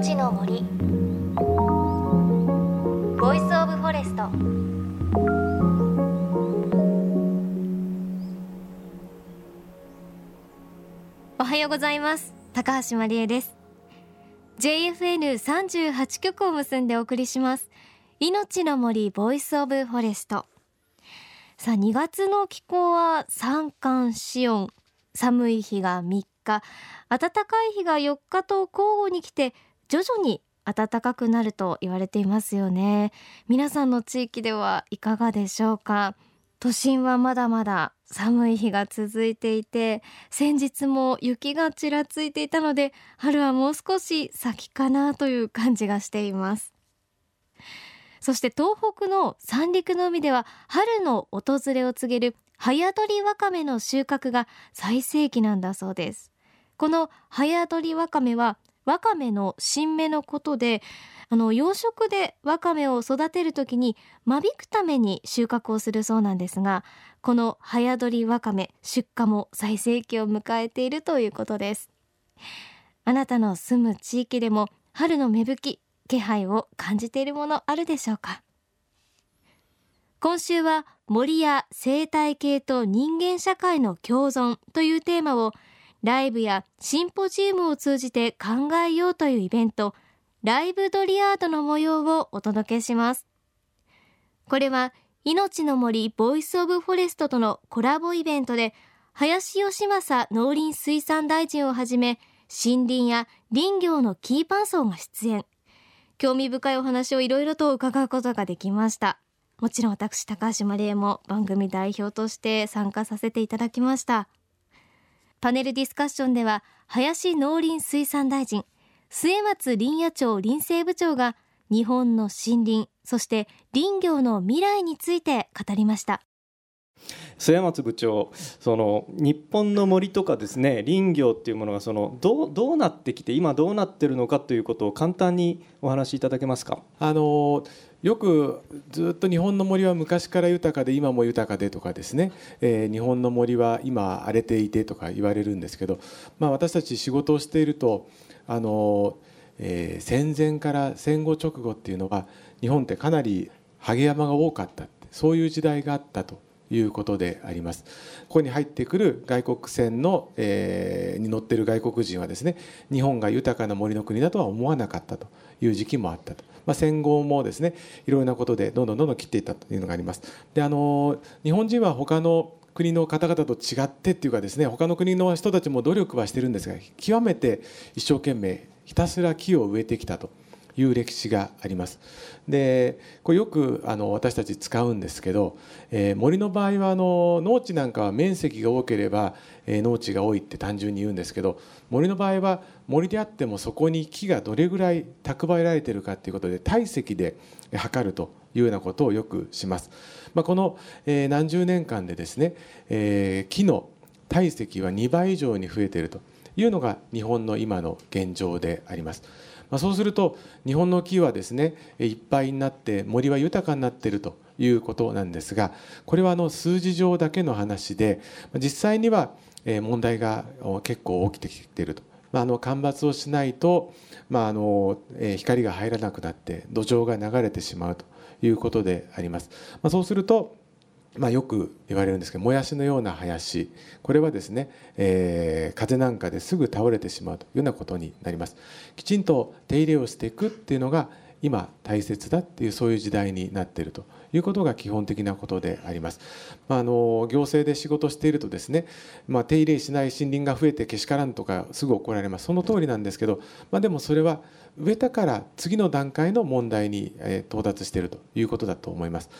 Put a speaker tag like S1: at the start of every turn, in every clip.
S1: 命の森。 Voice of Forest。おはようございます。高橋万里恵です。JFN38 局を結んでお送りします。命の森 Voice of Forest。さあ2月の気候は三寒四温。寒い日が3日。暖かい日が4日と交互に来て徐々に暖かくなると言われていますよね。皆さんの地域ではいかがでしょうか？都心はまだまだ寒い日が続いていて先日も雪がちらついていたので春はもう少し先かなという感じがしています。そして東北の三陸の海では春の訪れを告げる早取りわかめの収穫が最盛期なんだそうです。この早取りわかめはわかめの新芽のことであの養殖でわかめを育てるときに間引くために収穫をするそうなんですがこの早取りわかめ出荷も最盛期を迎えているということです。あなたの住む地域でも春の芽吹き気配を感じているものあるでしょうか？今週は森や生態系と人間社会の共存というテーマをライブやシンポジウムを通じて考えようというイベントライブドリアードの模様をお届けします。これは命の森 Voice of Forest とのコラボイベントで林義正農林水産大臣をはじめ森林や林業のキーパーソンが出演。興味深いお話をいろいろと伺うことができました。もちろん私高橋真理恵も番組代表として参加させていただきました。パネルディスカッションでは林農林水産大臣末松林野庁林政部長が日本の森林そして林業の未来について語りました。
S2: 末松部長その日本の森とかですね林業っていうものがそのどうどうなってきて今どうなってるのかということを簡単にお話しいただけますか？
S3: あのよくずっと日本の森は昔から豊かで今も豊かでとかですね、えー、日本の森は今荒れていてとか言われるんですけど、まあ、私たち仕事をしているとあの、えー、戦前から戦後直後っていうのは日本ってかなりハゲ山が多かったそういう時代があったということであります。ここに入ってくる外国船の、えー、に乗ってる外国人はですね日本が豊かな森の国だとは思わなかったという時期もあったと。まあ、戦後もですねいろいろなことでどんどんどんどん切っていったというのがあります。であの日本人は他の国の方々と違ってっていうかですね他の国の人たちも努力はしてるんですが極めて一生懸命ひたすら木を植えてきたという歴史があります。でこれよくあの私たち使うんですけど、えー、森の場合はあの農地なんかは面積が多ければ、えー、農地が多いって単純に言うんですけど森の場合は森であってもそこに木がどれぐらい蓄えられてるかということで体積で測るというようなことをよくします。まあ、この、えー、何十年間でですね、え木の体積は2倍以上に増えているというのが日本の今の現状であります。まあ、そうすると日本の木はですねいっぱいになって森は豊かになっているということなんですがこれはあの数字上だけの話で実際には問題が結構起きてきていると。まあ、あの干ばつをしないと、まあ、あの光が入らなくなって土壌が流れてしまうということであります。まあ、そうするとまあ、よく言われるんですけどもやしのような林。これはですね、えー、風なんかですぐ倒れてしまうというようなことになります。きちんと手入れをしていくっていうのが今大切だっていうそういう時代になっているということが基本的なことであります。まあ、あの行政で仕事しているとですね、まあ、手入れしない森林が増えてけしからんとかすぐ怒られますその通りなんですけど、まあ、でもそれは植えたから次の段階の問題に到達しているということだと思います。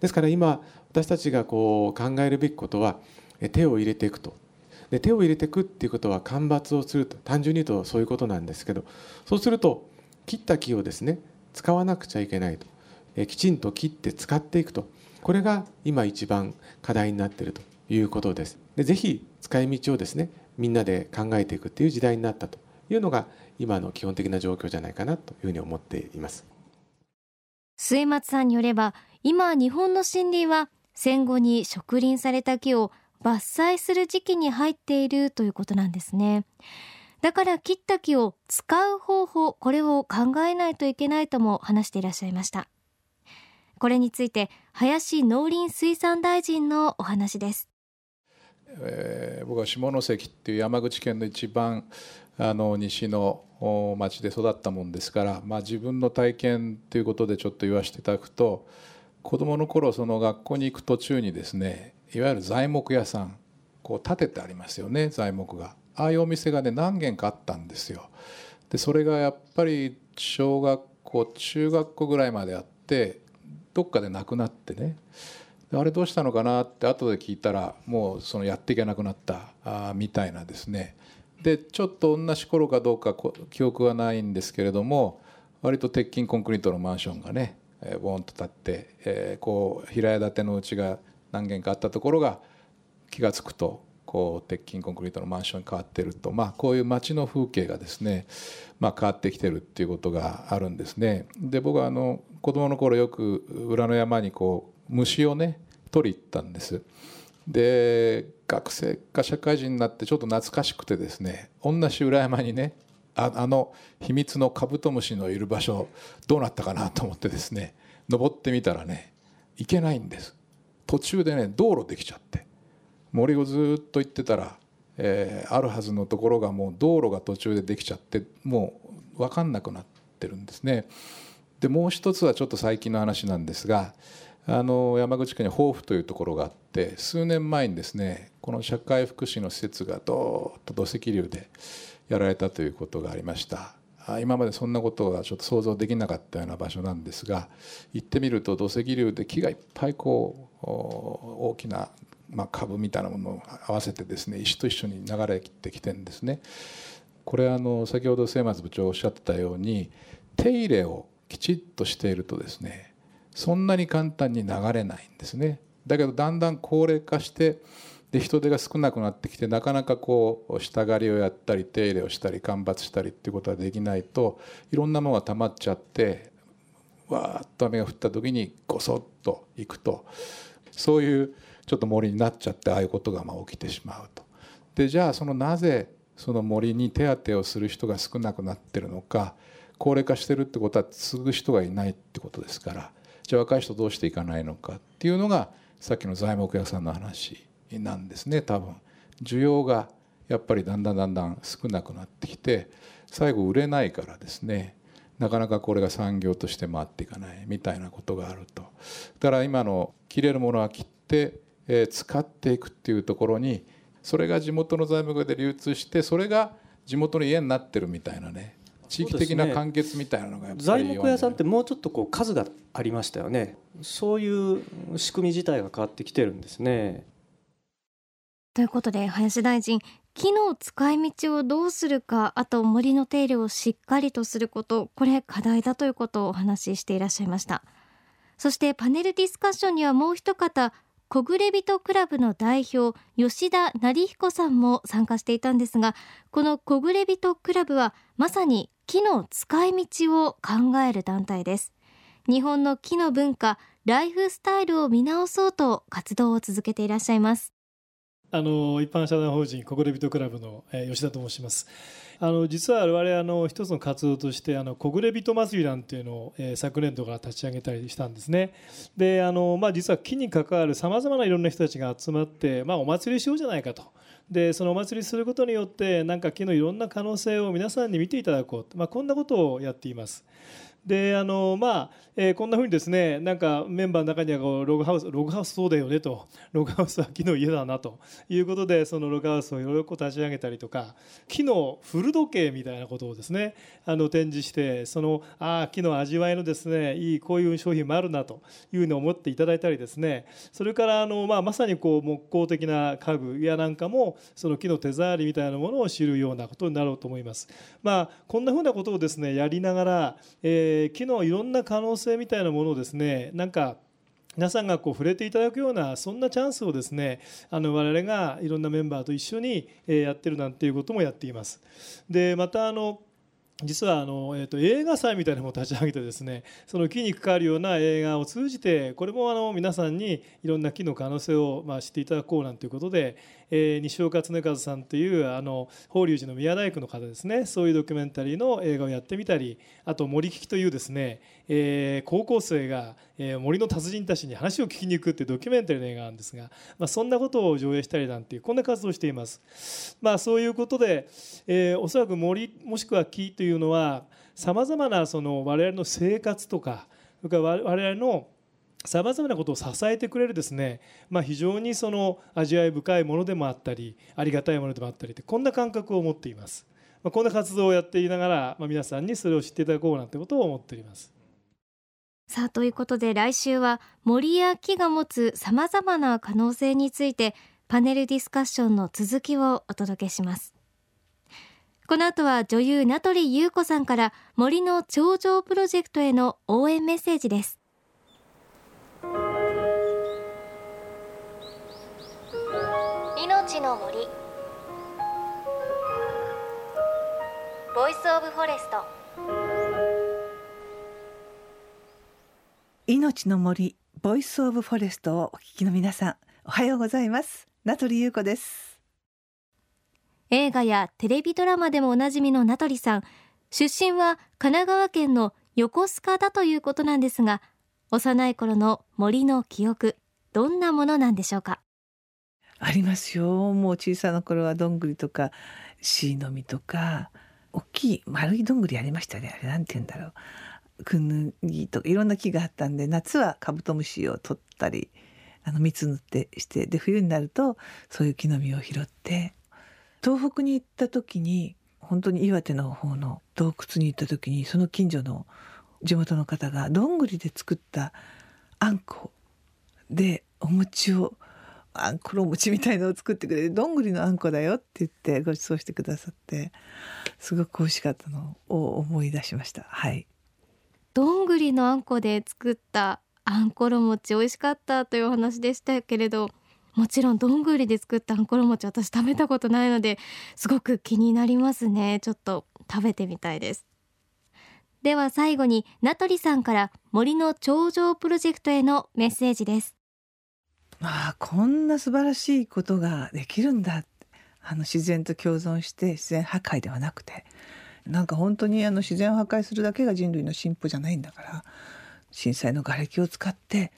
S3: ですから今私たちがこう考えるべきことは手を入れていくとで手を入れていくっていうことは間伐をすると単純に言うとそういうことなんですけどそうすると切った木をですね使わなくちゃいけないと。えきちんと切って使っていくと。これが今一番課題になっているということです。でぜひ使い道をですねみんなで考えていくっていう時代になったというのが今の基本的な状況じゃないかなというふうに思っています。
S1: 末松さんによれば今日本の森林は戦後に植林された木を伐採する時期に入っているということなんですね。だから切った木を使う方法これを考えないといけないとも話していらっしゃいました。これについて林農林水産大臣のお話です。
S4: えー、僕は下関っていう山口県の一番あの西の町で育ったもんですから、まあ、自分の体験ということでちょっと言わせていただくと子どもの頃その学校に行く途中にですねいわゆる材木屋さんこう建ててありますよね材木が。ああいうお店がね何軒かあったんですよ。でそれがやっぱり小学校中学校ぐらいまであってどっかでなくなってね。あれどうしたのかなって後で聞いたらもうそのやっていけなくなったあみたいなですね。でちょっと同じ頃かどうか記憶はないんですけれども割と鉄筋コンクリートのマンションがねボーンと立って、えー、こう平屋建てのうちが何軒かあったところが気が付くとこう鉄筋コンクリートのマンションに変わってると、まあ、こういう街の風景がですね、まあ、変わってきてるっていうことがあるんですね。で僕はあの子供の頃よく裏の山にこう虫をね取り行ったんです。で学生か社会人になってちょっと懐かしくてですね同じ裏山にねああの秘密のカブトムシのいる場所どうなったかなと思ってですね登ってみたらね行けないんです途中でね道路できちゃって森をずっと行ってたら、えー、あるはずのところがもう道路が途中でできちゃってもう分かんなくなってるんですね。でもう一つはちょっと最近の話なんですがあの山口県に防府というところがあって数年前にですねこの社会福祉の施設がどーっと土石流でやられたということがありました今までそんなことがちょっと想像できなかったような場所なんですが行ってみると土石流で木がいっぱいこう大きなまあ、株みたいなものを合わせてですね石と一緒に流れてきてるんですね。これあの先ほど末松部長おっしゃってたように手入れをきちっとしているとですねそんなに簡単に流れないんですね。だけどだんだん高齢化してで人手が少なくなってきてなかなかこう下刈りをやったり手入れをしたり間伐したりっていうことができないといろんなものが溜まっちゃってわーっと雨が降った時にごそっといくとそういうちょっと森になっちゃってああいうことがま起きてしまうと。でじゃあそのなぜその森に手当てをする人が少なくなってるのか高齢化してるってことは継ぐ人がいないってことですからじゃあ若い人どうしていかないのかっていうのがさっきの材木屋さんの話なんですね多分。需要がやっぱりだんだんだんだん少なくなってきて最後売れないからですねなかなかこれが産業として回っていかないみたいなことがあると。だから今の切れるものは切ってえ使っていくっていうところにそれが地元の材木屋で流通してそれが地元の家になってるみたいなね。地域的な完結みたいなのがやっぱり、
S2: 材木屋さんってもうちょっとこう数がありましたよね。そういう仕組み自体が変わってきてるんですね。
S1: ということで林大臣木の使い道をどうするかあと森の手入れをしっかりとすることこれ課題だということをお話ししていらっしゃいました。そしてパネルディスカッションにはもう一方小暮人クラブの代表吉田成彦さんも参加していたんですがこの小暮人クラブはまさに木の使い道を考える団体です。日本の木の文化ライフスタイルを見直そうと活動を続けていらっしゃいます。
S5: あの一般社団法人小暮人クラブの、吉田と申しますあの実は我々あの一つの活動としてあの小暮人祭りなんていうのを、えー、昨年度から立ち上げたりしたんですね。であの、まあ、実は木に関わるさまざまないろんな人たちが集まって、まあ、お祭りしようじゃないかと。でそのお祭りすることによってなんか木のいろんな可能性を皆さんに見ていただこう、まあ、こんなことをやっています。であのまあ、えー、こんなふうにですねなんかメンバーの中にはこうログハウスログハウスそうだよねとログハウスは木の家だなということでそのログハウスをいろいろ立ち上げたりとか木の古時計みたいなことをですねあの展示してそのあ木の味わいのですねいいこういう商品もあるなというふうに思っていただいたりですねそれからあの、まあ、まさにこう木工的な家具やなんかもその木の手触りみたいなものを知るようなことになろうと思います。まあ、こんなふうなことをですねやりながら、えーえ木のいろんな可能性みたいなものをですねなんか皆さんがこう触れていただくようなそんなチャンスをですねあの我々がいろんなメンバーと一緒にやってるなんていうこともやっています。でまたあの実はあの、えー、と映画祭みたいなのも立ち上げてですねその木に関わるような映画を通じてこれもあの皆さんにいろんな木の可能性をまあ知っていただこうなんていうことで、えー、西岡恒和さんというあの法隆寺の宮大工の方ですねそういうドキュメンタリーの映画をやってみたりあと森聞きというですね、えー、高校生が、えー、森の達人たちに話を聞きに行くっていうドキュメンタリーの映画なんですが、まあ、そんなことを上映したりなんていうこんな活動をしています。まあ、そういうことで、えー、おそらく森もしくは木というのはさまざまなその我々の生活とかそれから我々のさまざまなことを支えてくれるですね、まあ、非常にその味わい深いものでもあったりありがたいものでもあったりってこんな感覚を持っています、まあ、こんな活動をやっていながら、まあ、皆さんにそれを知っていただこうなんてことを思っております。
S1: さあということで来週は森や木が持つさまざまな可能性についてパネルディスカッションの続きをお届けします。この後は女優名取裕子さんから森の頂上プロジェクトへの応援メッセージです。
S6: Voice of Forest。
S7: 命の森 Voice of Forest をお聞きの皆さんおはようございます。名取裕子です。
S1: 映画やテレビドラマでもおなじみの名取さん。出身は神奈川県の横須賀だということなんですが幼い頃の森の記憶どんなものなんでしょうか？
S7: ありますよ。もう小さな頃はどんぐりとかシイの実とか大きい丸いどんぐりありましたね。あれなんて言うんだろう。クヌギとかいろんな木があったんで夏はカブトムシを取ったりあの蜜塗ってしてで冬になるとそういう木の実を拾って東北に行った時に本当に岩手の方の洞窟に行った時にその近所の地元の方がどんぐりで作ったあんこでお餅をあんころ餅みたいのを作ってくれてどんぐりのあんこだよって言ってご馳走してくださってすごく美味しかったのを思い出しました。はい。
S1: どんぐりのあんこで作ったあんころ餅美味しかったというお話でしたけれどもちろんどんぐりで作ったあんころ餅私食べたことないのですごく気になりますね。ちょっと食べてみたいです。では最後に名取さんから森の頂上プロジェクトへのメッセージです。
S7: まあこんな素晴らしいことができるんだあの自然と共存して自然破壊ではなくてなんか本当にあの自然を破壊するだけが人類の進歩じゃないんだから震災の瓦礫を使って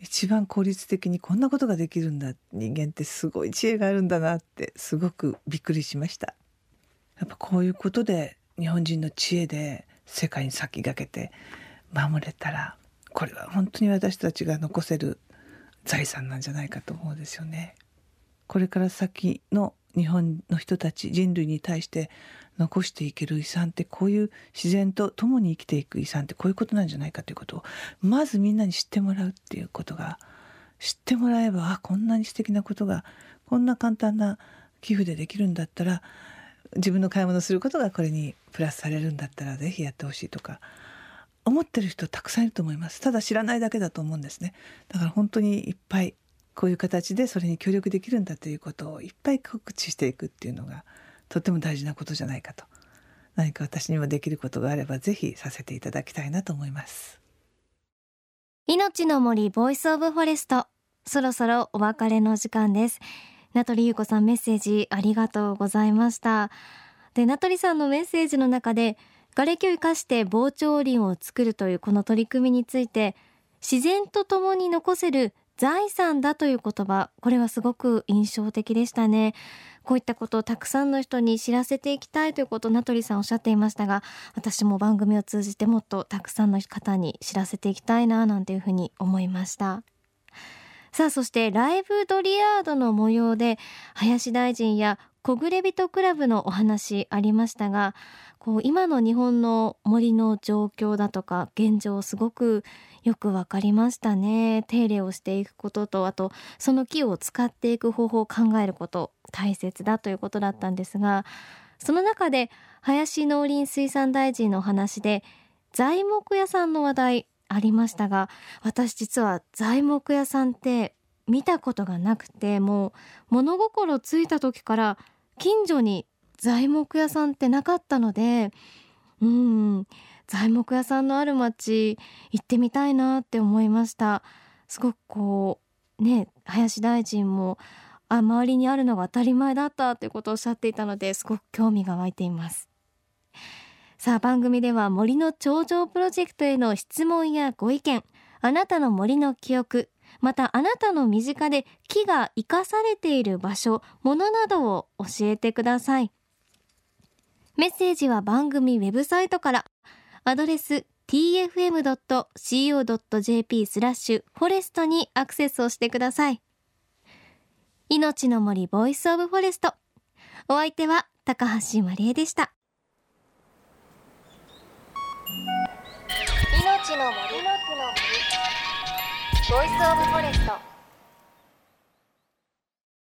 S7: 一番効率的にこんなことができるんだ人間ってすごい知恵があるんだなってすごくびっくりしました。やっぱこういうことで日本人の知恵で世界に先駆けて守れたらこれは本当に私たちが残せる財産なんじゃないかと思うんですよね。これから先の日本の人たち人類に対して残していける遺産ってこういう自然と共に生きていく遺産ってこういうことなんじゃないかということをまずみんなに知ってもらうっていうことが知ってもらえばあこんなに素敵なことがこんな簡単な寄付でできるんだったら自分の買い物することがこれにプラスされるんだったら是非やってほしいとか思ってる人たくさんいると思います。ただ知らないだけだと思うんですね。だから本当にいっぱいこういう形でそれに協力できるんだということをいっぱい告知していくっていうのがとても大事なことじゃないかと。何か私にもできることがあればぜひさせていただきたいなと思います。
S1: 命の森 Voice of Forest。そろそろお別れの時間です。名取裕子さんメッセージありがとうございました。で名取さんのメッセージの中で瓦礫を生かして防潮林を作るというこの取り組みについて自然とともに残せる財産だという言葉これはすごく印象的でしたね。こういったことをたくさんの人に知らせていきたいということを名取さんおっしゃっていましたが私も番組を通じてもっとたくさんの方に知らせていきたいななんていうふうに思いました。さあそしてライブドリアードの模様で林大臣や小暮人クラブのお話ありましたがこう今の日本の森の状況だとか現状すごくよくわかりましたね。手入れをしていくこととあとその木を使っていく方法を考えること大切だということだったんですがその中で林農林水産大臣のお話で材木屋さんの話題ありましたが私実は材木屋さんって見たことがなくてもう物心ついた時から近所に材木屋さんってなかったのでうん材木屋さんのある町行ってみたいなって思いました。すごくこうね林大臣もあ周りにあるのが当たり前だったということをおっしゃっていたのですごく興味が湧いています。さあ番組では森の頂上プロジェクトへの質問やご意見あなたの森の記憶またあなたの身近で木が生かされている場所ものなどを教えてください。メッセージは番組ウェブサイトから。アドレス tfm.co.jp スラッシュ forest にアクセスをしてください。命の森 Voice of Forest。お相手は高橋万里恵でした。
S6: 命の森のボイスオブフォレスト。